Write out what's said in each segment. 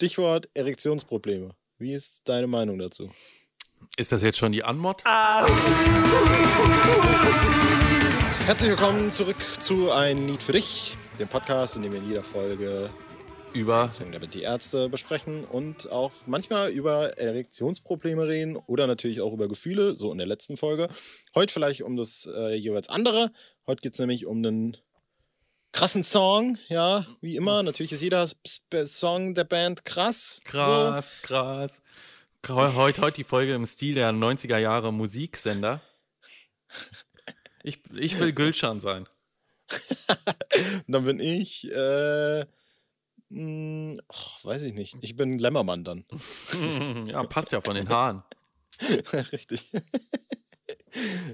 Stichwort Erektionsprobleme. Wie ist deine Meinung dazu? Ist das jetzt schon die Anmod? Herzlich willkommen zurück zu Ein Lied für dich, dem Podcast, in dem wir in jeder Folge Über. damit die Ärzte besprechen und auch manchmal über Erektionsprobleme reden oder natürlich auch über Gefühle, so in der letzten Folge. Heute vielleicht um das äh, jeweils andere. Heute geht es nämlich um einen krassen Song, ja, wie immer. Natürlich ist jeder Song der Band krass. Krass, krass. Heute, heute die Folge im Stil der 90er Jahre Musiksender. Ich, ich will Gülschan sein. So. dann bin ich, äh, mh, oh, weiß ich nicht. Ich bin Lämmermann dann. Ja, passt ja von den Haaren. Richtig.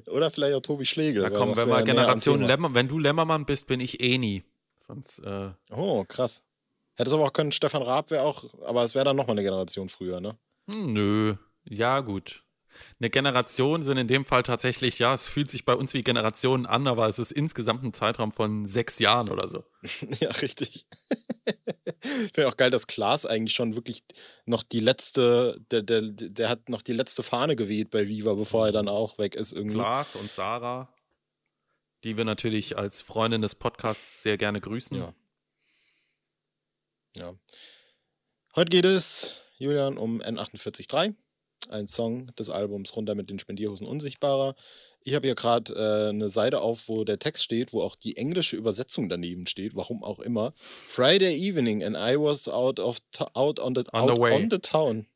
Oder vielleicht auch Tobi Schlegel. Da kommen wir mal Generation. Lämmer. Wenn du Lämmermann bist, bin ich Eni. Sonst, äh, Oh, krass. Hätte es aber auch können, Stefan Raab wäre auch, aber es wäre dann nochmal eine Generation früher, ne? hm, nö. Ja, gut. Eine Generation sind in dem Fall tatsächlich, ja, es fühlt sich bei uns wie Generationen an, aber es ist insgesamt ein Zeitraum von sechs Jahren oder so. ja, richtig. ich finde auch geil, dass Klaas eigentlich schon wirklich noch die letzte, der, der, der hat noch die letzte Fahne geweht bei Viva, bevor er dann auch weg ist irgendwie. Klaas und Sarah, die wir natürlich als Freundin des Podcasts sehr gerne grüßen. Ja. Ja. Heute geht es, Julian, um N483, ein Song des Albums Runter mit den Spendierhosen Unsichtbarer. Ich habe hier gerade äh, eine Seite auf, wo der Text steht, wo auch die englische Übersetzung daneben steht, warum auch immer. Friday evening and I was out of out on the On the out way. on the town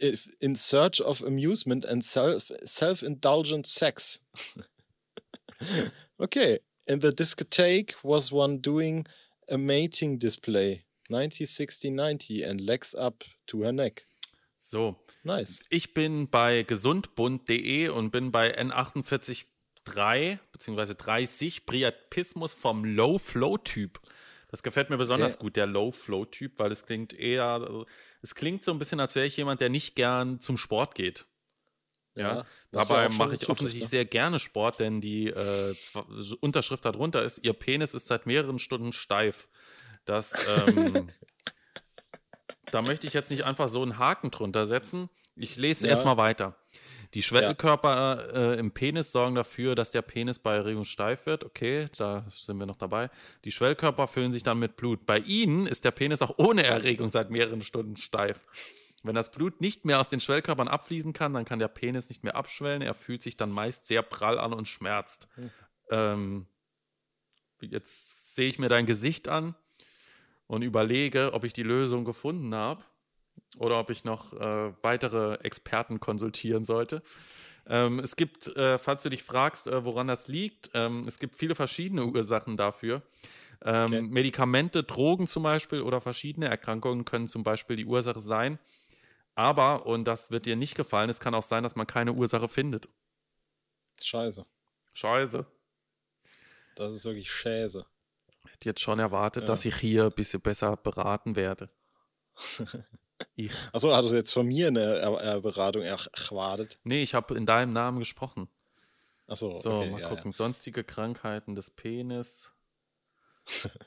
if- in search of amusement and self self-indulgent sex. okay, in the discotheque was one doing a mating display. 90-60-90 and legs up to her neck. So, Nice. ich bin bei gesundbund.de und bin bei N483 bzw. 30 Priapismus vom Low-Flow-Typ. Das gefällt mir besonders Okay. gut, der Low-Flow-Typ, weil es klingt eher, also, es klingt so ein bisschen, als wäre ich jemand, der nicht gern zum Sport geht. Ja, was dabei ja mache ich offensichtlich ne? sehr gerne Sport, denn die äh, Unterschrift darunter ist, ihr Penis ist seit mehreren Stunden steif. Das, ähm, da möchte ich jetzt nicht einfach so einen Haken drunter setzen. Ich lese Ja. erstmal weiter. Die Schwellkörper äh, im Penis sorgen dafür, dass der Penis bei Erregung steif wird. Okay, da sind wir noch dabei. Die Schwellkörper füllen sich dann mit Blut. Bei ihnen ist der Penis auch ohne Erregung seit mehreren Stunden steif. Wenn das Blut nicht mehr aus den Schwellkörpern abfließen kann, dann kann der Penis nicht mehr abschwellen. Er fühlt sich dann meist sehr prall an und schmerzt. Ähm, jetzt sehe ich mir dein Gesicht an und überlege, ob ich die Lösung gefunden habe oder ob ich noch äh, weitere Experten konsultieren sollte. Ähm, es gibt, äh, falls du dich fragst, äh, woran das liegt, ähm, es gibt viele verschiedene Ursachen dafür. Ähm, Okay. Medikamente, Drogen zum Beispiel oder verschiedene Erkrankungen können zum Beispiel die Ursache sein. Aber, und das wird dir nicht gefallen, es kann auch sein, dass man keine Ursache findet. Scheiße. Scheiße. Das ist wirklich Schäse. Hätte jetzt schon erwartet, Ja. dass ich hier ein bisschen besser beraten werde. ich, Achso, hat du jetzt von mir eine er äh, Beratung er erwartet? nee, ich habe in deinem Namen gesprochen. Achso, So, okay, mal ja, gucken. Sonstige Krankheiten des Penis. Ja.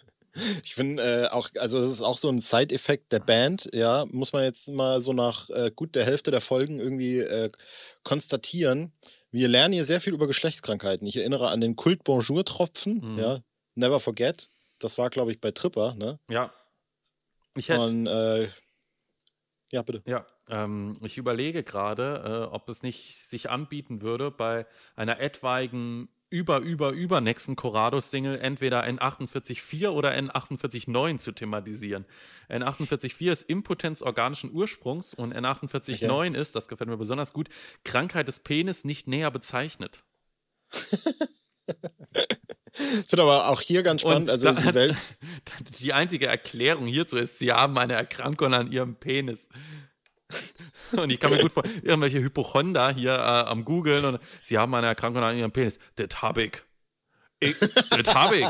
Ich finde äh, auch, also das ist auch so ein Side-Effekt der Band, ja, muss man jetzt mal so nach äh, gut der Hälfte der Folgen irgendwie äh, konstatieren. Wir lernen hier sehr viel über Geschlechtskrankheiten. Ich erinnere an den Kult Bonjour-Tropfen, Mhm. ja, Never Forget. Das war, glaube ich, bei Tripper, ne? Ja. Ich hätte. Und äh, ja, bitte. Ja, ähm, ich überlege gerade, äh, ob es nicht sich anbieten würde, bei einer etwaigen über, über, über nächsten Corrado-Single entweder N48.4 oder N48.9 zu thematisieren. N48.4 ist Impotenz organischen Ursprungs und N48.9 ist, das gefällt mir besonders gut, Krankheit des Penis nicht näher bezeichnet. Ich finde aber auch hier ganz spannend, Und also da- die Welt. Die einzige Erklärung hierzu ist, sie haben eine Erkrankung an ihrem Penis. Und ich kann mir gut vorstellen, irgendwelche Hypochonder hier äh, am Googeln und sie haben eine Erkrankung an ihrem Penis. Das hab ich. ich das hab ich.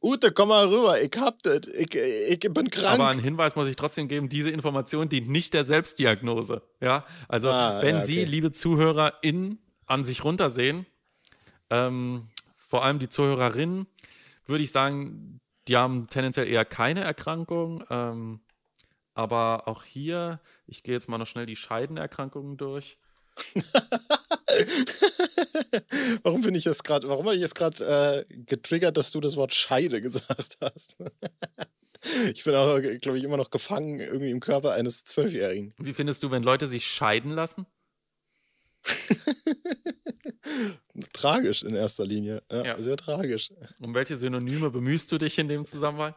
Ute, komm mal rüber, ich hab das, ich, ich bin krank. Aber einen Hinweis muss ich trotzdem geben, diese Information dient nicht der Selbstdiagnose. Ja, also Ah, wenn ja, Sie, okay. liebe ZuhörerInnen, an sich runtersehen, ähm, vor allem die ZuhörerInnen, würde ich sagen, die haben tendenziell eher keine Erkrankung. Ähm, aber auch hier, ich gehe jetzt mal noch schnell die Scheidenerkrankungen durch. warum bin ich jetzt gerade, warum habe ich jetzt gerade äh, getriggert, dass du das Wort Scheide gesagt hast? ich bin auch, glaube ich, immer noch gefangen irgendwie im Körper eines Zwölfjährigen. Wie findest du, wenn Leute sich scheiden lassen? tragisch in erster Linie. Ja, ja, Sehr tragisch. Um welche Synonyme bemühst du dich in dem Zusammenhang?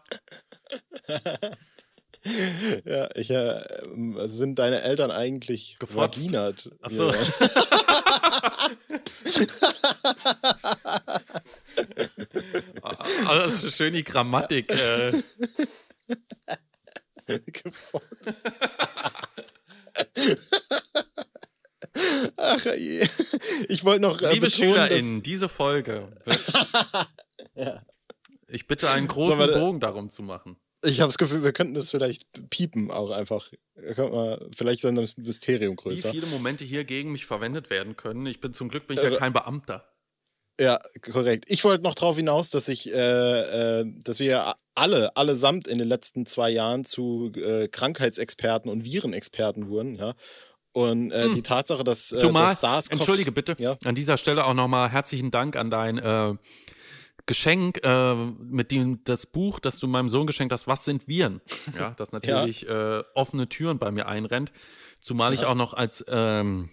ja, ich, äh, sind deine Eltern eigentlich Gefotzt? vaginat? Achso. Ja. also das ist schön die Grammatik. Äh. Gefotzt. Ach je. Ich wollte noch. Äh, Liebe betonen, SchülerInnen, diese Folge wird. ja. Ich bitte einen großen wir, Bogen darum zu machen. Ich habe das Gefühl, wir könnten das vielleicht piepen auch einfach. Vielleicht ist das Mysterium größer. Wie viele Momente hier gegen mich verwendet werden können. Ich bin zum Glück bin ich also, ja kein Beamter. Ja, korrekt. Ich wollte noch darauf hinaus, dass ich, äh, äh, dass wir alle, allesamt in den letzten zwei Jahren zu äh, Krankheitsexperten und Virenexperten wurden, ja. Und äh, hm. die Tatsache, dass äh, Zumal, das SARS Entschuldige bitte, ja? an dieser Stelle auch nochmal herzlichen Dank an dein äh, Geschenk, äh, mit dem das Buch, das du meinem Sohn geschenkt hast, was sind Viren? Ja, das natürlich ja. äh, offene Türen bei mir einrennt. Zumal ja. ich auch noch als ähm,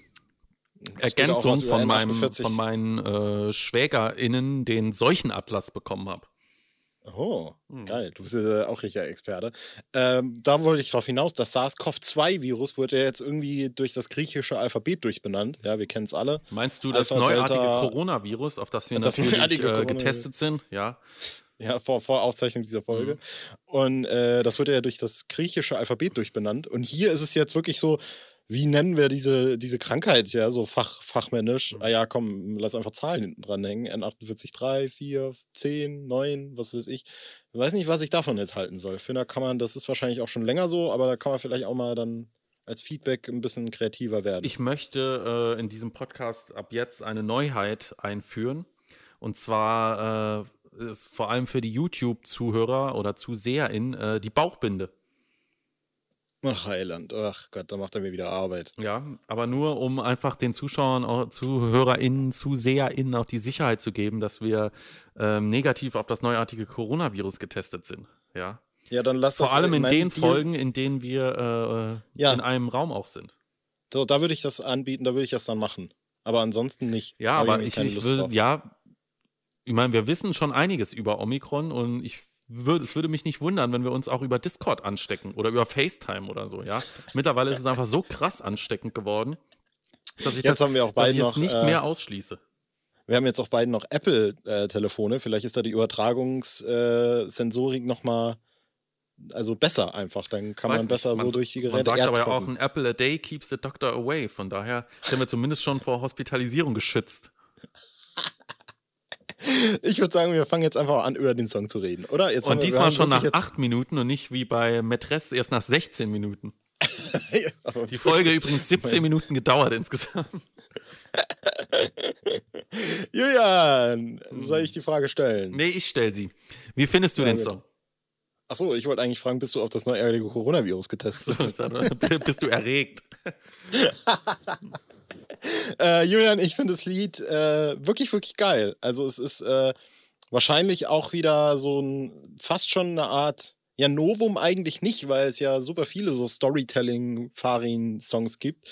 Ergänzung von meinem, von meinen äh, SchwägerInnen den Seuchenatlas bekommen habe. Oh, hm. geil. Du bist ja auch richtiger Experte. Ähm, da wollte ich darauf hinaus, das SARS-CoV-2-Virus wurde ja jetzt irgendwie durch das griechische Alphabet durchbenannt. Ja, wir kennen es alle. Meinst du das Alpha, neuartige Delta, Coronavirus, auf das wir das natürlich äh, getestet sind? Ja. Ja, vor, vor Aufzeichnung dieser Folge. Mhm. Und äh, das wurde ja durch das griechische Alphabet durchbenannt. Und hier ist es jetzt wirklich so, wie nennen wir diese, diese Krankheit, ja, so fach, fachmännisch? Mhm. Ah ja, komm, lass einfach Zahlen hinten dran hängen. N48, 3, 4, 10, 9, was weiß ich. Ich weiß nicht, was ich davon jetzt halten soll. Finde, kann man, das ist wahrscheinlich auch schon länger so, aber da kann man vielleicht auch mal dann als Feedback ein bisschen kreativer werden. Ich möchte äh, in diesem Podcast ab jetzt eine Neuheit einführen. Und zwar äh, ist vor allem für die YouTube-Zuhörer oder ZuseherInnen äh, die Bauchbinde. Ach, Heiland. Ach Gott, da macht er mir wieder Arbeit. Ja, aber nur, um einfach den Zuschauern, ZuhörerInnen, ZuseherInnen auch die Sicherheit zu geben, dass wir ähm, negativ auf das neuartige Coronavirus getestet sind. Ja. Ja, dann lass das Vor allem in den Deal. Folgen, in denen wir äh, ja. in einem Raum auch sind. So, da würde ich das anbieten, da würde ich das dann machen. Aber ansonsten nicht. Ja, aber ich, ich, ich würde, ja, ich meine, wir wissen schon einiges über Omikron und ich würde, es würde mich nicht wundern, wenn wir uns auch über Discord anstecken oder über FaceTime oder so, ja. Mittlerweile ist es einfach so krass ansteckend geworden, dass ich jetzt das haben wir auch beide noch, nicht äh, mehr ausschließe. Wir haben jetzt auch beide noch Apple-Telefone. Äh, Vielleicht ist da die Übertragungssensorik nochmal also besser einfach. Dann kann Weiß man besser man, so durch die Geräte Man sagt aber ja auch, ein Apple a day keeps the doctor away. Von daher sind wir zumindest schon vor Hospitalisierung geschützt. Ich würde sagen, wir fangen jetzt einfach an, über den Song zu reden, oder? Jetzt und diesmal schon nach acht Minuten und nicht wie bei Matresse erst nach 16 Minuten. Die Folge übrigens 17 Minuten gedauert insgesamt. Julian, soll ich die Frage stellen? Nee, ich stelle sie. Wie findest du ja, den Song? Achso, ich wollte eigentlich fragen, bist du auf das neuerliche Coronavirus getestet? So, bist du erregt? Äh, Julian, ich finde das Lied äh, wirklich, wirklich geil. Also es ist äh, wahrscheinlich auch wieder so ein, fast schon eine Art, ja, Novum eigentlich nicht, weil es ja super viele so Storytelling-Farin-Songs gibt.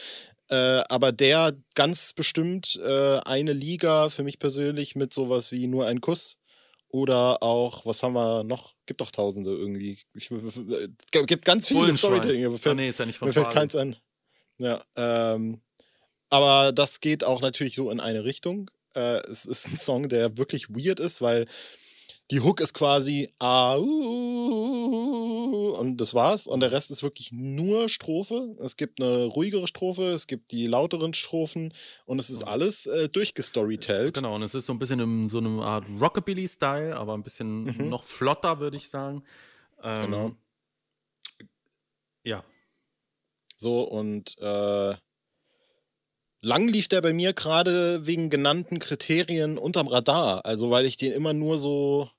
Äh, aber der ganz bestimmt äh, eine Liga für mich persönlich mit sowas wie nur ein Kuss. Oder auch, was haben wir noch? Gibt doch Tausende irgendwie. Ich, gibt ganz viele Storytelling. Mir fällt, ah, nee, ist ja nicht von mir fällt keins an. Ja, ähm, aber das geht auch natürlich so in eine Richtung. Äh, es ist ein Song, der wirklich weird ist, weil die Hook ist quasi ah, und das war's. Und der Rest ist wirklich nur Strophe. Es gibt eine ruhigere Strophe, es gibt die lauteren Strophen und es ist alles äh, durchgestorytellt. Genau, und es ist so ein bisschen in so einer Art Rockabilly-Style, aber ein bisschen mhm. noch flotter, würde ich sagen. Ähm, genau. Ja. So, und äh, Lang lief der bei mir gerade wegen genannten Kriterien unterm Radar. Also, weil ich den immer nur so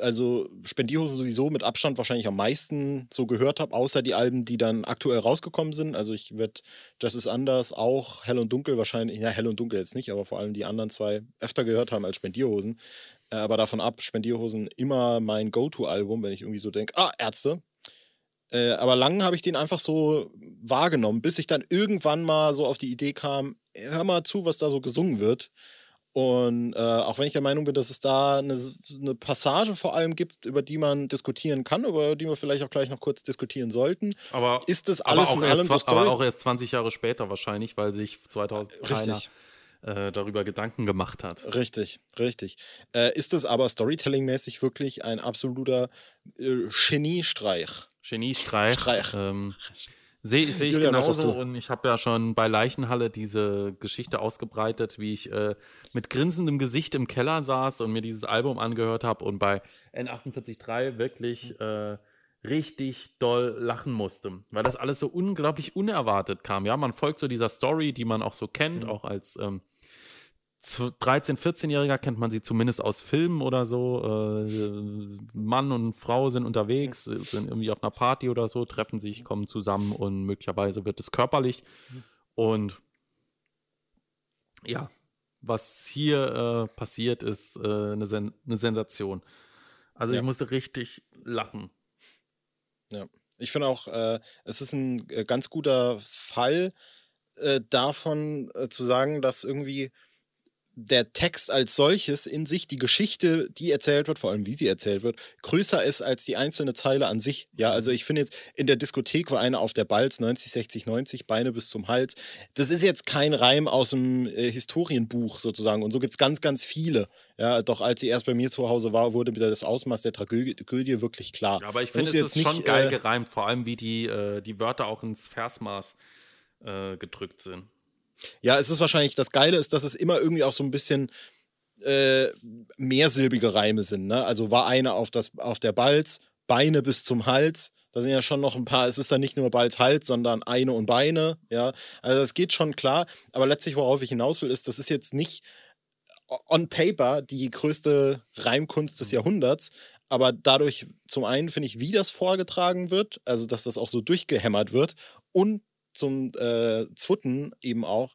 also Spendierhosen sowieso mit Abstand wahrscheinlich am meisten so gehört habe, außer die Alben, die dann aktuell rausgekommen sind. Also ich werde Just is Anders auch Hell und Dunkel wahrscheinlich, ja Hell und Dunkel jetzt nicht, aber vor allem die anderen zwei öfter gehört haben als Spendierhosen. Äh, aber davon ab, Spendierhosen immer mein Go-To-Album, wenn ich irgendwie so denke, ah, Ärzte. Äh, aber lang habe ich den einfach so wahrgenommen, bis ich dann irgendwann mal so auf die Idee kam, hör mal zu, was da so gesungen wird. Und äh, auch wenn ich der Meinung bin, dass es da eine, eine, Passage vor allem gibt, über die man diskutieren kann, über die wir vielleicht auch gleich noch kurz diskutieren sollten, aber, ist das alles aber auch, erst, so aber auch erst 20 Jahre später wahrscheinlich, weil sich 2000 keiner äh, darüber Gedanken gemacht hat. Richtig, richtig. Äh, ist es aber storytelling-mäßig wirklich ein absoluter äh, Geniestreich? Geniestreich. Streich. Ähm, Sehe seh ich genauso und ich habe ja schon bei Leichenhalle diese Geschichte ausgebreitet, wie ich äh, mit grinsendem Gesicht im Keller saß und mir dieses Album angehört habe und bei N483 wirklich äh, richtig doll lachen musste, weil das alles so unglaublich unerwartet kam. Ja, man folgt so dieser Story, die man auch so kennt, mhm. auch als ähm, 13-, 14-Jähriger kennt man sie zumindest aus Filmen oder so. Äh, Mann und Frau sind unterwegs, sind irgendwie auf einer Party oder so, treffen sich, kommen zusammen und möglicherweise wird es körperlich. Und ja, was hier äh, passiert, ist äh, eine, Sen eine, Sensation. Also ja. ich musste richtig lachen. Ja, ich finde auch, äh, es ist ein äh, ganz guter Fall äh, davon zu sagen, dass irgendwie der Text als solches in sich, die Geschichte, die erzählt wird, vor allem wie sie erzählt wird, größer ist als die einzelne Zeile an sich. Ja, also ich finde jetzt, in der Diskothek war einer auf der Balz, 90, 60, 90, Beine bis zum Hals. Das ist jetzt kein Reim aus dem äh, Historienbuch sozusagen. Und so gibt es ganz, ganz viele. Ja, doch als sie erst bei mir zu Hause war, wurde mir das Ausmaß der Tragödie wirklich klar. Ja, aber ich finde, es ist nicht, schon geil äh, gereimt, vor allem wie die, äh, die Wörter auch ins Versmaß äh, gedrückt sind. Ja, es ist wahrscheinlich, das Geile ist, dass es immer irgendwie auch so ein bisschen äh, mehrsilbige Reime sind. Ne? Also war einer auf, das, auf der Balz, Beine bis zum Hals. Da sind ja schon noch ein paar, es ist dann nicht nur Balz, Hals, sondern eine und Beine. Ja, also das geht schon klar. Aber letztlich, worauf ich hinaus will, ist, das ist jetzt nicht on paper die größte Reimkunst des mhm. Jahrhunderts, aber dadurch zum einen finde ich, wie das vorgetragen wird, also dass das auch so durchgehämmert wird und zum äh, Zwotten eben auch,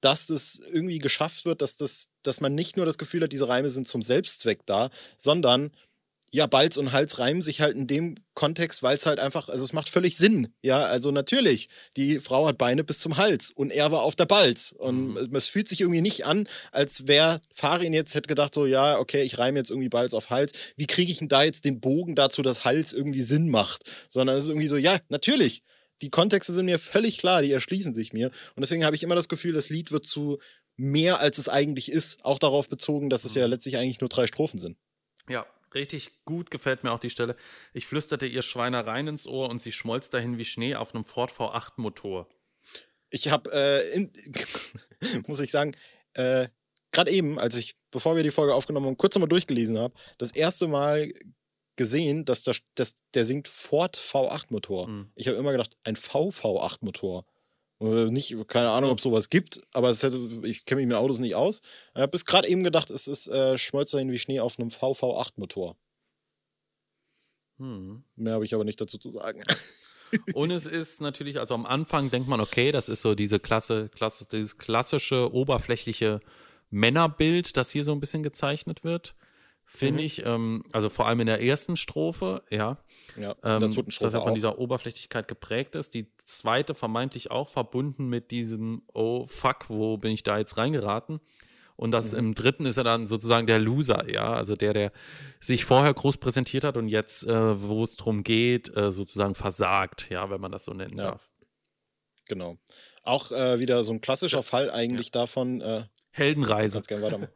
dass das irgendwie geschafft wird, dass, das, dass man nicht nur das Gefühl hat, diese Reime sind zum Selbstzweck da, sondern ja, Balz und Hals reimen sich halt in dem Kontext, weil es halt einfach, also es macht völlig Sinn. Ja, also natürlich, die Frau hat Beine bis zum Hals und er war auf der Balz. Und mhm. es, fühlt sich irgendwie nicht an, als wäre Farin jetzt hätte gedacht, so, ja, okay, ich reime jetzt irgendwie Balz auf Hals. Wie kriege ich denn da jetzt den Bogen dazu, dass Hals irgendwie Sinn macht? Sondern es ist irgendwie so, ja, natürlich die Kontexte sind mir völlig klar, die erschließen sich mir. Und deswegen habe ich immer das Gefühl, das Lied wird zu mehr, als es eigentlich ist. Auch darauf bezogen, dass es ja mhm. letztlich eigentlich nur drei Strophen sind. Ja, richtig gut gefällt mir auch die Stelle. Ich flüsterte ihr Schweinereien ins Ohr und sie schmolz dahin wie Schnee auf einem Ford V8 Motor. Ich habe, äh, muss ich sagen, äh, gerade eben, als ich, bevor wir die Folge aufgenommen haben, kurz nochmal durchgelesen habe, das erste Mal gesehen, dass, das, dass der singt Ford V8-Motor. Mhm. Ich habe immer gedacht, ein VV8-Motor. Nicht, keine Ahnung, so. ob es sowas gibt, aber hätte, ich kenne mich mit Autos nicht aus. Ich habe bis gerade eben gedacht, es ist äh, Schmolzerin wie Schnee auf einem VV8-Motor. Hm. Mehr habe ich aber nicht dazu zu sagen. Und es ist natürlich, also am Anfang denkt man, okay, das ist so diese Klasse, Klasse dieses klassische, oberflächliche Männerbild, das hier so ein bisschen gezeichnet wird finde mhm. ich, ähm, also vor allem in der ersten Strophe, ja, ja ähm, dass er von dieser Oberflächlichkeit geprägt ist. Die zweite vermeintlich auch verbunden mit diesem, oh fuck, wo bin ich da jetzt reingeraten? Und das mhm. im dritten ist er dann sozusagen der Loser, ja, also der, der sich vorher groß präsentiert hat und jetzt, äh, wo es darum geht, äh, sozusagen versagt, ja, wenn man das so nennen ja. darf. Genau. Auch äh, wieder so ein klassischer Fall eigentlich ja. davon. Äh, Heldenreise. Ganz gerne weitermachen.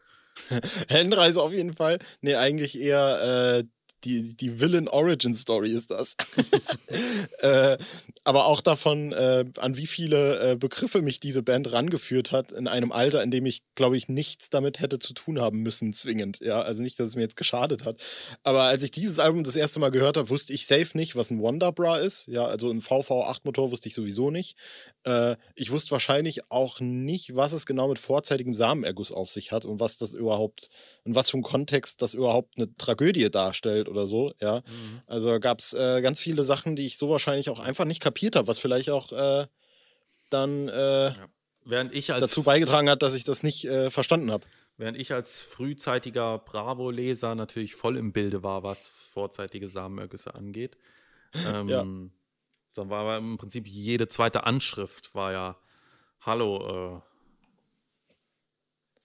Heldenreise auf jeden Fall. Nee, eigentlich eher äh, die, die Villain Origin Story ist das. äh, aber auch davon, äh, an wie viele äh, Begriffe mich diese Band rangeführt hat, in einem Alter, in dem ich, glaube ich, nichts damit hätte zu tun haben müssen, zwingend. Ja, also nicht, dass es mir jetzt geschadet hat. Aber als ich dieses Album das erste Mal gehört habe, wusste ich safe nicht, was ein Wonderbra ist. Ja, also ein VV8-Motor wusste ich sowieso nicht. Äh, ich wusste wahrscheinlich auch nicht, was es genau mit vorzeitigem Samenerguss auf sich hat und was das überhaupt, in was für einem Kontext das überhaupt eine Tragödie darstellt oder so, ja. Mhm. Also gab es äh, ganz viele Sachen, die ich so wahrscheinlich auch einfach nicht kapiert habe, was vielleicht auch äh, dann äh, ja. Während ich als dazu beigetragen hat, dass ich das nicht äh, verstanden habe. Während ich als frühzeitiger Bravo-Leser natürlich voll im Bilde war, was vorzeitige Samenergüsse angeht. Ähm, ja. Dann war aber im Prinzip jede zweite Anschrift war ja Hallo,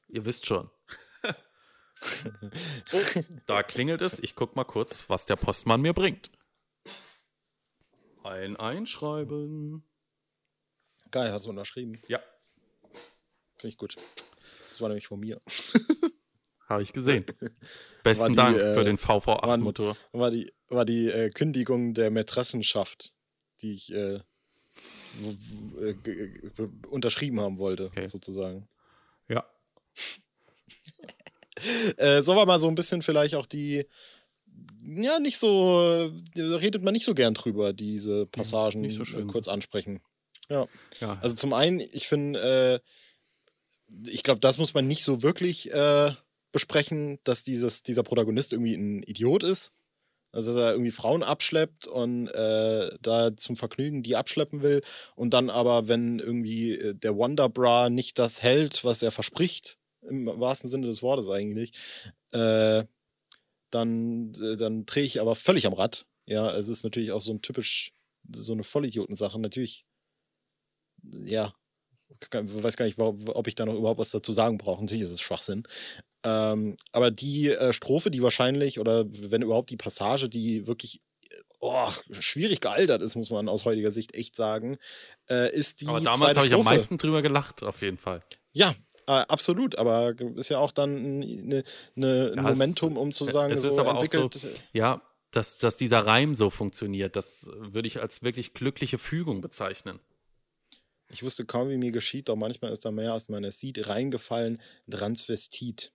äh, ihr wisst schon. Oh, da klingelt es. Ich guck mal kurz, was der Postmann mir bringt. Ein Einschreiben. Geil, hast du unterschrieben? Ja. Finde ich gut. Das war nämlich von mir. Habe ich gesehen. Besten die, Dank für äh, den VV8-Motor. War, war, die, war die äh, Kündigung der Mätressenschaft, die ich äh, unterschrieben haben wollte, okay. sozusagen. Ja. äh, sollen wir mal so ein bisschen vielleicht auch die, ja, nicht so, da redet man nicht so gern drüber, diese hm, Passagen so kurz ansprechen. Ja. ja. Also zum einen, ich finde, äh, ich glaube, das muss man nicht so wirklich äh, besprechen, dass dieses, dieser Protagonist irgendwie ein Idiot ist. Also, dass er irgendwie Frauen abschleppt und äh, da zum Vergnügen die abschleppen will. Und dann aber, wenn irgendwie äh, der Wonderbra nicht das hält, was er verspricht, im wahrsten Sinne des Wortes eigentlich, äh, dann, äh, dann drehe ich aber völlig am Rad. Ja, es ist natürlich auch so ein typisch, so eine Vollidioten-Sache. Natürlich, ja, weiß gar nicht, ob ich da noch überhaupt was dazu sagen brauche. Natürlich ist es Schwachsinn. Ähm, aber die äh, Strophe, die wahrscheinlich, oder wenn überhaupt die Passage, die wirklich oh, schwierig gealtert ist, muss man aus heutiger Sicht echt sagen, äh, ist die. Aber damals habe ich am meisten drüber gelacht, auf jeden Fall. Ja, äh, absolut, aber ist ja auch dann eine, ein ja, Momentum, um zu sagen, es ist so aber entwickelt. Auch so, ja, dass, dass dieser Reim so funktioniert, das würde ich als wirklich glückliche Fügung bezeichnen. Ich wusste kaum, wie mir geschieht, doch manchmal ist da mehr als man es sieht, reingefallen, Transvestit.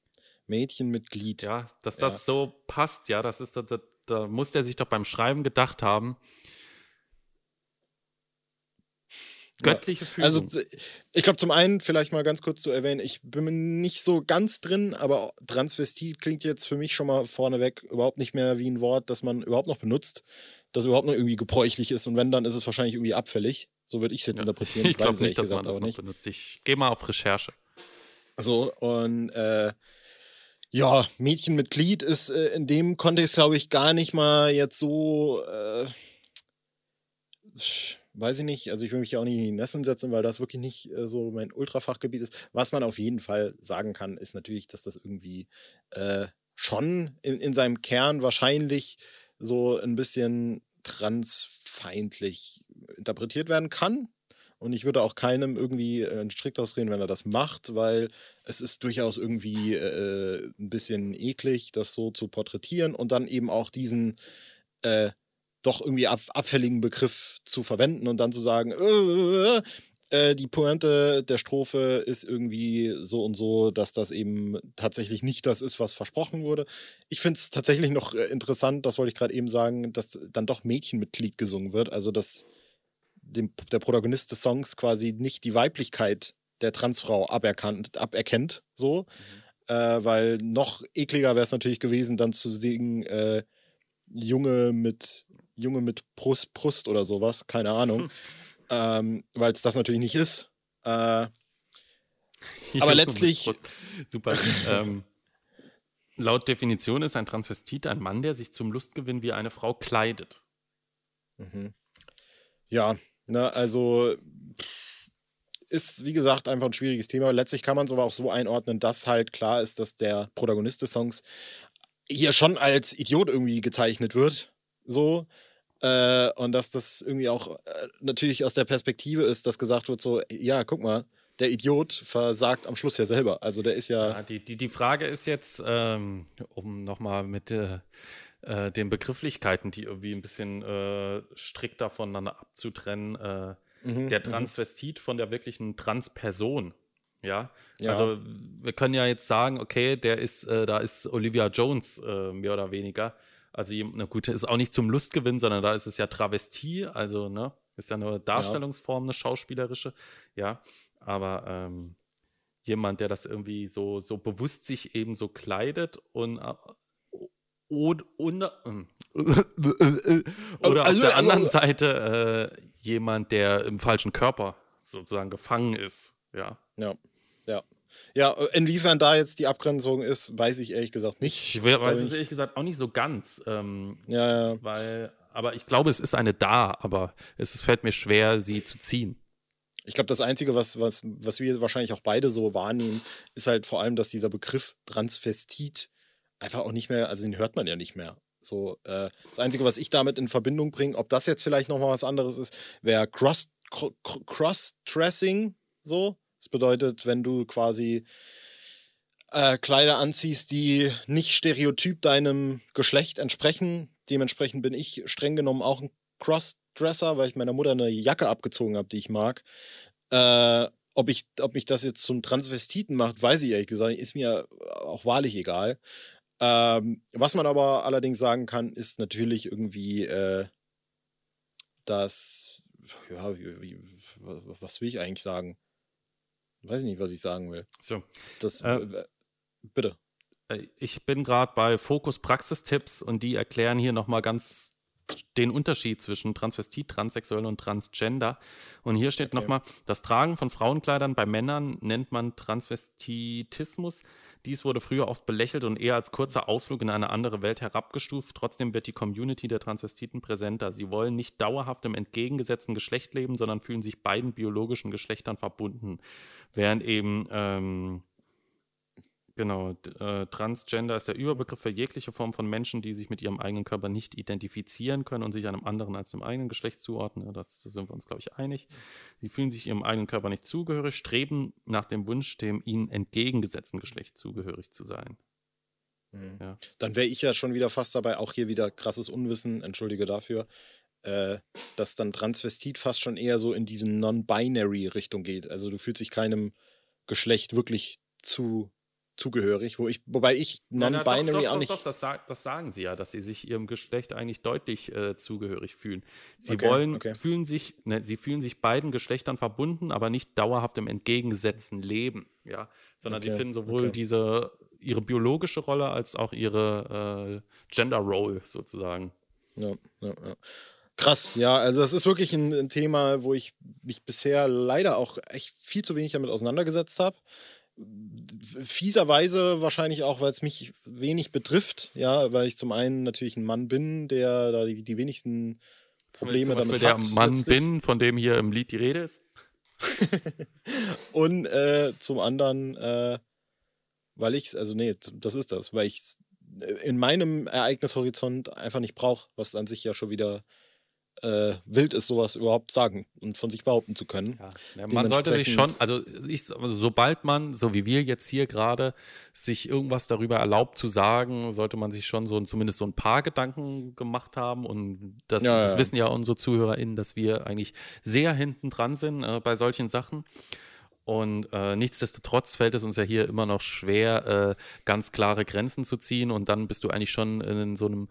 Mädchenmitglied. Ja, dass das ja. so passt, ja, das ist, da, da muss der sich doch beim Schreiben gedacht haben, Göttliche Fügung. Also ich glaube zum einen vielleicht mal ganz kurz zu erwähnen, ich bin mir nicht so ganz drin, aber Transvestit klingt jetzt für mich schon mal vorneweg überhaupt nicht mehr wie ein Wort, das man überhaupt noch benutzt, das überhaupt noch irgendwie gebräuchlich ist und wenn, dann ist es wahrscheinlich irgendwie abfällig. So würde ich es jetzt ja. interpretieren. Ich, ich glaube nicht, dass man das noch nicht. benutzt. Ich gehe mal auf Recherche. So, und äh, ja, Mädchenmitglied ist äh, in dem Kontext, glaube ich, gar nicht mal jetzt so äh, weiß ich nicht. Also ich will mich ja auch nicht in die Nesseln setzen, weil das wirklich nicht äh, so mein Ultrafachgebiet ist. Was man auf jeden Fall sagen kann, ist natürlich, dass das irgendwie äh, schon in, in seinem Kern wahrscheinlich so ein bisschen transfeindlich interpretiert werden kann. Und ich würde auch keinem irgendwie äh, einen Strick ausreden, wenn er das macht, weil es ist durchaus irgendwie äh, ein bisschen eklig, das so zu porträtieren und dann eben auch diesen äh, doch irgendwie ab, abfälligen Begriff zu verwenden und dann zu sagen, äh, äh, die Pointe der Strophe ist irgendwie so und so, dass das eben tatsächlich nicht das ist, was versprochen wurde. Ich finde es tatsächlich noch äh, interessant, das wollte ich gerade eben sagen, dass dann doch Mädchenmitglied gesungen wird, also dass dem, der Protagonist des Songs quasi nicht die Weiblichkeit der Transfrau aberkannt, aberkennt, so. Mhm. Äh, weil noch ekliger wäre es natürlich gewesen, dann zu singen, äh, Junge mit Junge mit Brust, Brust oder sowas, keine Ahnung. Hm. Ähm, Weil es das natürlich nicht ist. Äh, aber letztlich. Super. ähm, laut Definition ist ein Transvestit ein Mann, der sich zum Lustgewinn wie eine Frau kleidet. Mhm. Ja, ne, also ist, wie gesagt, einfach ein schwieriges Thema. Letztlich kann man es aber auch so einordnen, dass halt klar ist, dass der Protagonist des Songs hier schon als Idiot irgendwie gezeichnet wird. So. Äh, und dass das irgendwie auch äh, natürlich aus der Perspektive ist, dass gesagt wird: so, ja, guck mal, der Idiot versagt am Schluss ja selber. Also der ist ja. ja die, die, die Frage ist jetzt, ähm, um nochmal mit äh, äh, den Begrifflichkeiten, die irgendwie ein bisschen äh, strikter voneinander abzutrennen. Äh, mhm, der mhm. Transvestit von der wirklichen Transperson. Ja? ja? also wir können ja jetzt sagen, okay, der ist, äh, da ist Olivia Jones äh, mehr oder weniger. Also, na gut, ist auch nicht zum Lustgewinn, sondern da ist es ja Travestie, also, ne, ist ja eine Darstellungsform, eine schauspielerische, ja. Aber ähm, jemand, der das irgendwie so, so bewusst sich eben so kleidet und äh, und, und, äh, oder auf der anderen Seite äh, jemand, der im falschen Körper sozusagen gefangen ist. Ja. Ja. Ja. Ja, inwiefern da jetzt die Abgrenzung ist, weiß ich ehrlich gesagt nicht. Ich weiß es ehrlich gesagt auch nicht so ganz. Ähm, ja, ja. Weil, aber ich glaube, es ist eine da, aber es fällt mir schwer, sie zu ziehen. Ich glaube, das Einzige, was, was, was wir wahrscheinlich auch beide so wahrnehmen, ist halt vor allem, dass dieser Begriff Transvestit einfach auch nicht mehr, also den hört man ja nicht mehr. So, äh, das Einzige, was ich damit in Verbindung bringe, ob das jetzt vielleicht nochmal was anderes ist, wäre Cross, Cross-Dressing, so. Das bedeutet, wenn du quasi äh, Kleider anziehst, die nicht stereotyp deinem Geschlecht entsprechen. Dementsprechend bin ich streng genommen auch ein Crossdresser, weil ich meiner Mutter eine Jacke abgezogen habe, die ich mag. Äh, ob, ich, ob mich das jetzt zum Transvestiten macht, weiß ich ehrlich gesagt, ist mir auch wahrlich egal. Ähm, was man aber allerdings sagen kann, ist natürlich irgendwie, äh, dass, ja, was will ich eigentlich sagen? Weiß ich nicht, was ich sagen will. So. Das, äh, bitte. Äh, ich bin gerade bei Fokus Praxistipps und die erklären hier nochmal ganz den Unterschied zwischen Transvestit, Transsexuell und Transgender. Und hier steht okay. nochmal, das Tragen von Frauenkleidern bei Männern nennt man Transvestitismus. Dies wurde früher oft belächelt und eher als kurzer Ausflug in eine andere Welt herabgestuft. Trotzdem wird die Community der Transvestiten präsenter. Sie wollen nicht dauerhaft im entgegengesetzten Geschlecht leben, sondern fühlen sich beiden biologischen Geschlechtern verbunden. Während eben ähm, Genau, äh, Transgender ist der Überbegriff für jegliche Form von Menschen, die sich mit ihrem eigenen Körper nicht identifizieren können und sich einem anderen als dem eigenen Geschlecht zuordnen. Das, sind wir uns, glaube ich, einig. Sie fühlen sich ihrem eigenen Körper nicht zugehörig, streben nach dem Wunsch, dem ihnen entgegengesetzten Geschlecht zugehörig zu sein. Mhm. Ja. Dann wäre ich ja schon wieder fast dabei, auch hier wieder krasses Unwissen, entschuldige dafür, äh, dass dann Transvestit fast schon eher so in diese Non-Binary-Richtung geht. Also du fühlst dich keinem Geschlecht wirklich zu zugehörig, wo ich, wobei ich Non-Binary auch nicht. Doch, das, das, sagen sie ja, dass sie sich ihrem Geschlecht eigentlich deutlich äh, zugehörig fühlen. Sie okay, wollen, okay. fühlen sich, ne, sie fühlen sich beiden Geschlechtern verbunden, aber nicht dauerhaft im entgegengesetzten Leben, ja, sondern okay, sie finden sowohl diese ihre biologische Rolle als auch ihre äh, Gender Role sozusagen. Ja, ja, ja. Krass, ja, also das ist wirklich ein, ein, Thema, wo ich mich bisher leider auch echt viel zu wenig damit auseinandergesetzt habe fieserweise wahrscheinlich auch, weil es mich wenig betrifft, ja, weil ich zum einen natürlich ein Mann bin, der da die, die wenigsten Probleme damit hat. der Mann letztlich. bin, von dem hier im Lied die Rede ist. und äh, zum anderen, äh, weil ich es, also nee, das ist das, weil ich es in meinem Ereignishorizont einfach nicht brauche, was an sich ja schon wieder äh, wild ist, sowas überhaupt sagen und von sich behaupten zu können. Ja. Ja, man sollte sich schon, also, ich, also, sobald man, so wie wir jetzt hier gerade, sich irgendwas darüber erlaubt zu sagen, sollte man sich schon so zumindest so ein paar Gedanken gemacht haben. Und das, ja, das wissen ja unsere ZuhörerInnen, dass wir eigentlich sehr hinten dran sind äh, bei solchen Sachen. Und äh, nichtsdestotrotz fällt es uns ja hier immer noch schwer, äh, ganz klare Grenzen zu ziehen. Und dann bist du eigentlich schon in so einem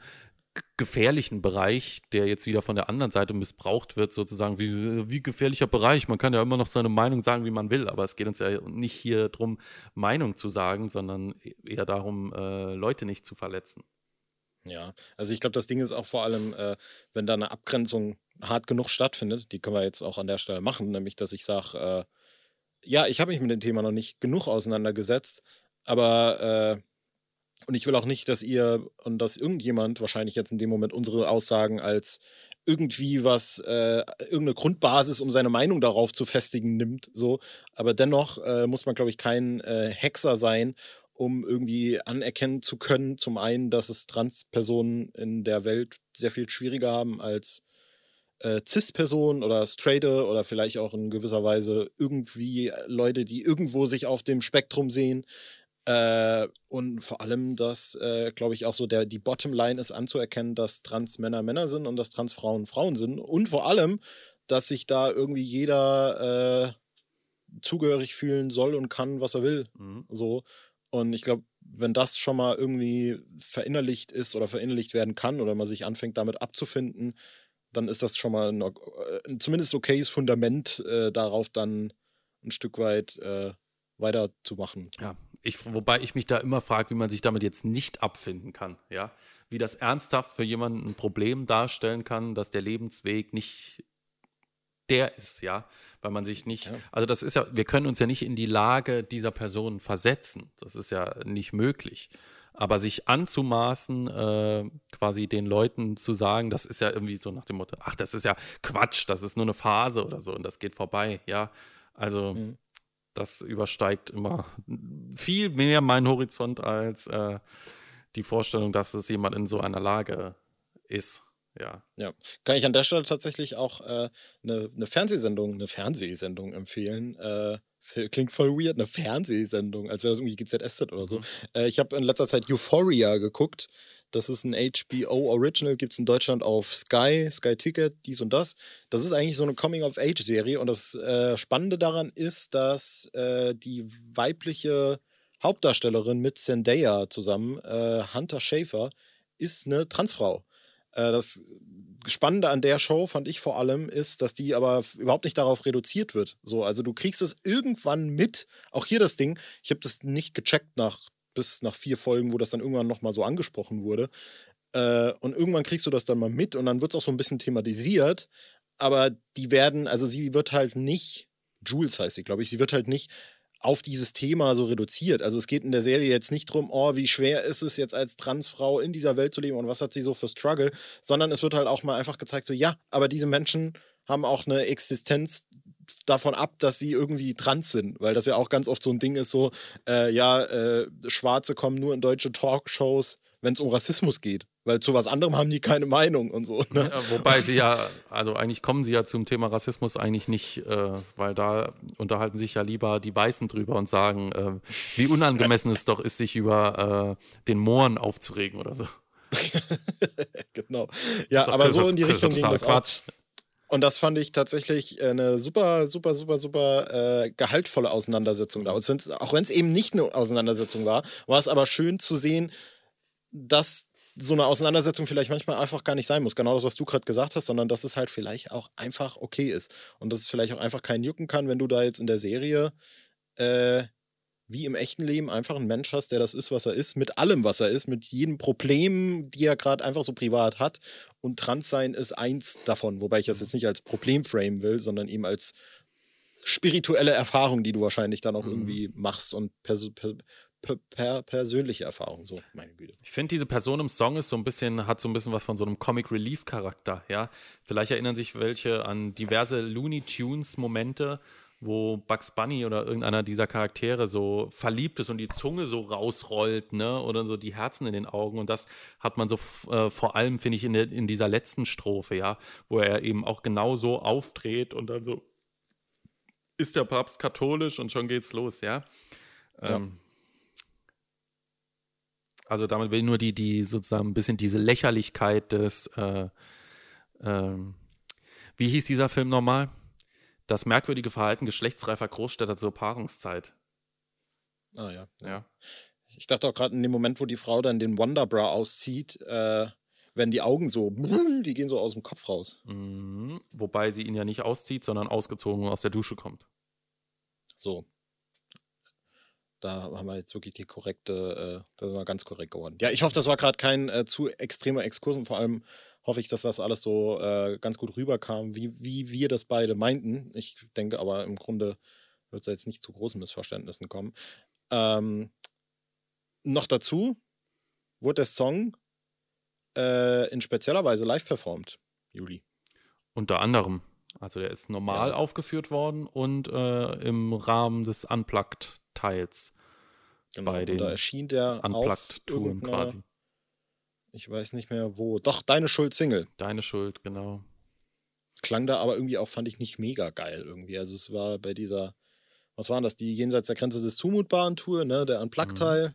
gefährlichen Bereich, der jetzt wieder von der anderen Seite missbraucht wird, sozusagen, wie, wie gefährlicher Bereich. Man kann ja immer noch seine Meinung sagen, wie man will, aber es geht uns ja nicht hier darum, Meinung zu sagen, sondern eher darum, äh, Leute nicht zu verletzen. Ja, also ich glaube, das Ding ist auch vor allem, äh, wenn da eine Abgrenzung hart genug stattfindet, die können wir jetzt auch an der Stelle machen, nämlich dass ich sage, äh, ja, ich habe mich mit dem Thema noch nicht genug auseinandergesetzt, aber äh, und ich will auch nicht, dass ihr und dass irgendjemand wahrscheinlich jetzt in dem Moment unsere Aussagen als irgendwie was, äh, irgendeine Grundbasis, um seine Meinung darauf zu festigen, nimmt. So. Aber dennoch äh, muss man, glaube ich, kein äh, Hexer sein, um irgendwie anerkennen zu können, zum einen, dass es Transpersonen in der Welt sehr viel schwieriger haben als äh, Cis-Personen oder Straighte oder vielleicht auch in gewisser Weise irgendwie Leute, die irgendwo sich auf dem Spektrum sehen. Äh, und vor allem, dass, äh, glaube ich, auch so der, die Bottomline ist anzuerkennen, dass Trans-Männer Männer sind und dass Trans-Frauen Frauen sind. Und vor allem, dass sich da irgendwie jeder äh, zugehörig fühlen soll und kann, was er will. Mhm. So. Und ich glaube, wenn das schon mal irgendwie verinnerlicht ist oder verinnerlicht werden kann oder man sich anfängt damit abzufinden, dann ist das schon mal ein, ein zumindest okayes Fundament, äh, darauf dann ein Stück weit äh, weiterzumachen. Ja, ich, wobei ich mich da immer frage, wie man sich damit jetzt nicht abfinden kann, ja. Wie das ernsthaft für jemanden ein Problem darstellen kann, dass der Lebensweg nicht der ist, ja, weil man sich nicht, ja. also das ist ja, wir können uns ja nicht in die Lage dieser Person versetzen, das ist ja nicht möglich. Aber sich anzumaßen, äh, quasi den Leuten zu sagen, das ist ja irgendwie so nach dem Motto, ach, das ist ja Quatsch, das ist nur eine Phase oder so und das geht vorbei, ja. Also mhm. Das übersteigt immer viel mehr meinen Horizont als äh, die Vorstellung, dass es jemand in so einer Lage ist ja. Ja. Kann ich an der Stelle tatsächlich auch äh, eine, eine Fernsehsendung, eine Fernsehsendung empfehlen. Äh, klingt voll weird, eine Fernsehsendung, als wäre das irgendwie GZSZ oder so. Mhm. Äh, ich habe in letzter Zeit Euphoria geguckt. Das ist ein HBO Original, gibt es in Deutschland auf Sky, Sky Ticket, dies und das. Das ist eigentlich so eine Coming-of-Age-Serie und das äh, Spannende daran ist, dass äh, die weibliche Hauptdarstellerin mit Zendaya zusammen, äh, Hunter Schafer, ist eine Transfrau. Äh, das Spannende an der Show fand ich vor allem ist, dass die aber überhaupt nicht darauf reduziert wird. So, also du kriegst es irgendwann mit. Auch hier das Ding. Ich habe das nicht gecheckt nach bis nach vier Folgen, wo das dann irgendwann noch mal so angesprochen wurde. Äh, und irgendwann kriegst du das dann mal mit und dann wird es auch so ein bisschen thematisiert. Aber die werden, also sie wird halt nicht, Jules heißt sie, glaube ich, sie wird halt nicht auf dieses Thema so reduziert. Also es geht in der Serie jetzt nicht darum, oh, wie schwer ist es jetzt als Transfrau in dieser Welt zu leben und was hat sie so für Struggle, sondern es wird halt auch mal einfach gezeigt, so ja, aber diese Menschen haben auch eine Existenz davon ab, dass sie irgendwie trans sind, weil das ja auch ganz oft so ein Ding ist, so, äh, ja, äh, Schwarze kommen nur in deutsche Talkshows, wenn es um Rassismus geht. Weil zu was anderem haben die keine Meinung und so. Ne? Ja, wobei sie ja, also eigentlich kommen sie ja zum Thema Rassismus eigentlich nicht, äh, weil da unterhalten sich ja lieber die Weißen drüber und sagen, äh, wie unangemessen es doch ist, sich über äh, den Mohren aufzuregen oder so. genau. Ja, aber so in die Richtung ging das Quatsch. Auch. Und das fand ich tatsächlich eine super, super, super, super äh, gehaltvolle Auseinandersetzung da. auch wenn es eben nicht eine Auseinandersetzung war, war es aber schön zu sehen, dass so eine Auseinandersetzung vielleicht manchmal einfach gar nicht sein muss. Genau das, was du gerade gesagt hast, sondern dass es halt vielleicht auch einfach okay ist. Und dass es vielleicht auch einfach keinen jucken kann, wenn du da jetzt in der Serie äh, wie im echten Leben einfach einen Mensch hast, der das ist, was er ist, mit allem, was er ist, mit jedem Problem, die er gerade einfach so privat hat. Und Transsein ist eins davon, wobei ich das jetzt nicht als Problem framen will, sondern eben als spirituelle Erfahrung, die du wahrscheinlich dann auch mhm. irgendwie machst und pers per per persönliche Erfahrung, so, meine Güte. Ich finde, diese Person im Song ist so ein bisschen, hat so ein bisschen was von so einem Comic Relief Charakter, ja. Vielleicht erinnern sich welche an diverse Looney Tunes Momente, wo Bugs Bunny oder irgendeiner dieser Charaktere so verliebt ist und die Zunge so rausrollt, ne, oder so die Herzen in den Augen. Und das hat man so äh, vor allem, finde ich, in, der, in dieser letzten Strophe, ja, wo er eben auch genau so aufdreht und dann so ist der Papst katholisch und schon geht's los, ja. ja. Ähm, also damit will nur die, die sozusagen ein bisschen diese Lächerlichkeit des, äh, ähm, wie hieß dieser Film nochmal? Das merkwürdige Verhalten geschlechtsreifer Großstädter zur Paarungszeit. Ah ja. Ja. Ich dachte auch gerade in dem Moment, wo die Frau dann den Wonderbra auszieht, äh, werden die Augen so, die gehen so aus dem Kopf raus. Mhm. Wobei sie ihn ja nicht auszieht, sondern ausgezogen aus der Dusche kommt. So. Da haben wir jetzt wirklich die korrekte, äh, da sind wir ganz korrekt geworden. Ja, ich hoffe, das war gerade kein äh, zu extremer Exkurs und vor allem hoffe ich, dass das alles so äh, ganz gut rüberkam, wie, wie wir das beide meinten. Ich denke aber im Grunde wird es jetzt nicht zu großen Missverständnissen kommen. Ähm, noch dazu wurde der Song äh, in spezieller Weise live performt, Juli. Unter anderem. Also der ist normal ja. aufgeführt worden und äh, im Rahmen des Unplugged-Teils. Genau, bei den da erschien der Unplugged-Touren quasi. Ich weiß nicht mehr wo. Doch, Deine Schuld Single. Deine Schuld, genau. Klang da aber irgendwie auch, fand ich nicht mega geil irgendwie. Also es war bei dieser, was waren das? Die Jenseits der Grenze des Zumutbaren Tour, ne? Der Unplugged-Teil, mhm.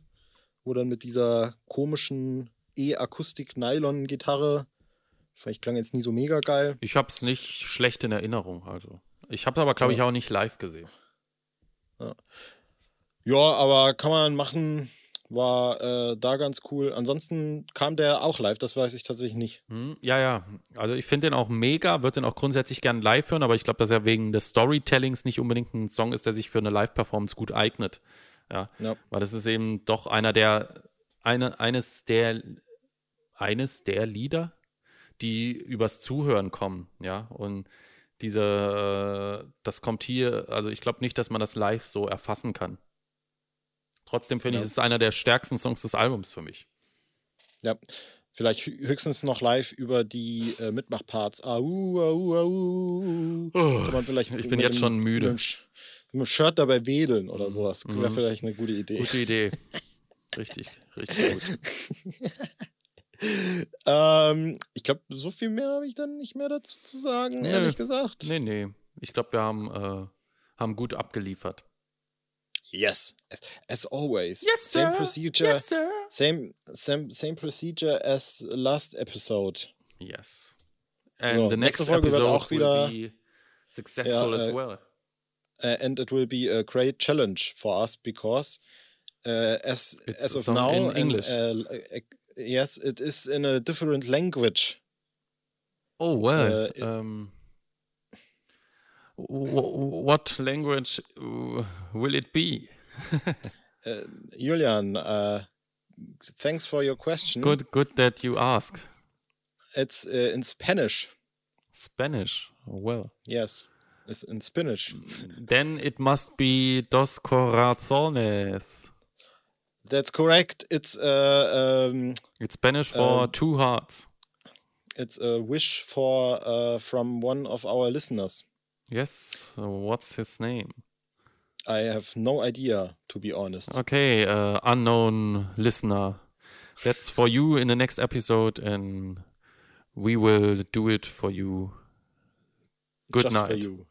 wo dann mit dieser komischen E-Akustik-Nylon-Gitarre, vielleicht klang jetzt nie so mega geil. Ich hab's nicht schlecht in Erinnerung, also. Ich hab's aber, glaube ich, auch nicht live gesehen. Ja. ja, aber kann man machen war äh, da ganz cool. Ansonsten kam der auch live, das weiß ich tatsächlich nicht. Hm, ja, ja. Also ich finde den auch mega, würde den auch grundsätzlich gerne live hören, aber ich glaube, dass er wegen des Storytellings nicht unbedingt ein Song ist, der sich für eine Live-Performance gut eignet. Ja. ja. Weil das ist eben doch einer der, eine, eines der, eines der Lieder, die übers Zuhören kommen, ja. Und diese, das kommt hier, also ich glaube nicht, dass man das live so erfassen kann. Trotzdem finde ja. ich, es ist einer der stärksten Songs des Albums für mich. Ja, vielleicht höchstens noch live über die äh, Mitmachparts. Au, au, au. Oh, ich bin jetzt dem, schon müde. Mit dem Shirt dabei wedeln oder sowas. Mhm. Wäre vielleicht eine gute Idee. Gute Idee. richtig, richtig gut. ähm, ich glaube, so viel mehr habe ich dann nicht mehr dazu zu sagen, nee, ehrlich gesagt. Nee, nee. Ich glaube, wir haben, äh, haben gut abgeliefert. Yes, as always. Yes, sir. Same procedure. Yes, sir. Same, same, same procedure as last episode. Yes. And so, the next episode auch wieder, will be successful yeah, as uh, well. Uh, and it will be a great challenge for us because uh, as it's as of now in English. And, uh, yes, it is in a different language. Oh well. Uh, um, what language uh, will it be? uh, Julian, uh, thanks for your question. Good, good that you ask. It's uh, in Spanish. Spanish. Well. Yes, it's in Spanish. Then it must be dos corazones. That's correct. It's uh, um, it's Spanish for um, two hearts. It's a wish for uh, from one of our listeners. Yes. What's his name? I have no idea, to be honest. Okay, uh, unknown listener. That's for you in the next episode, and we will do it for you. Good Just night. For you.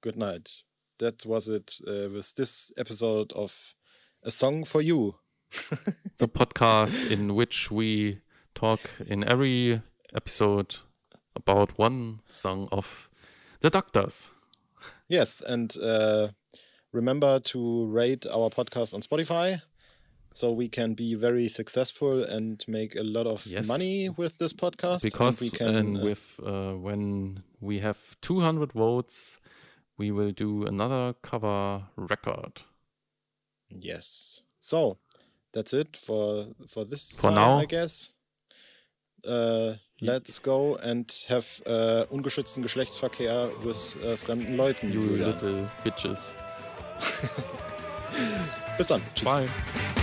Good night. That was it uh, with this episode of A Song for You. the podcast in which we talk in every episode about one song of the Doctors. Yes, and uh, remember to rate our podcast on Spotify so we can be very successful and make a lot of yes. money with this podcast. Because we can, and uh, with uh, when we have 200 votes, we will do another cover record. Yes. So that's it for for this for time, now, I guess. Uh, Let's go and have uh, ungeschützten Geschlechtsverkehr with uh, fremden Leuten. You little bitches. Bis dann. Tschüss. Bye.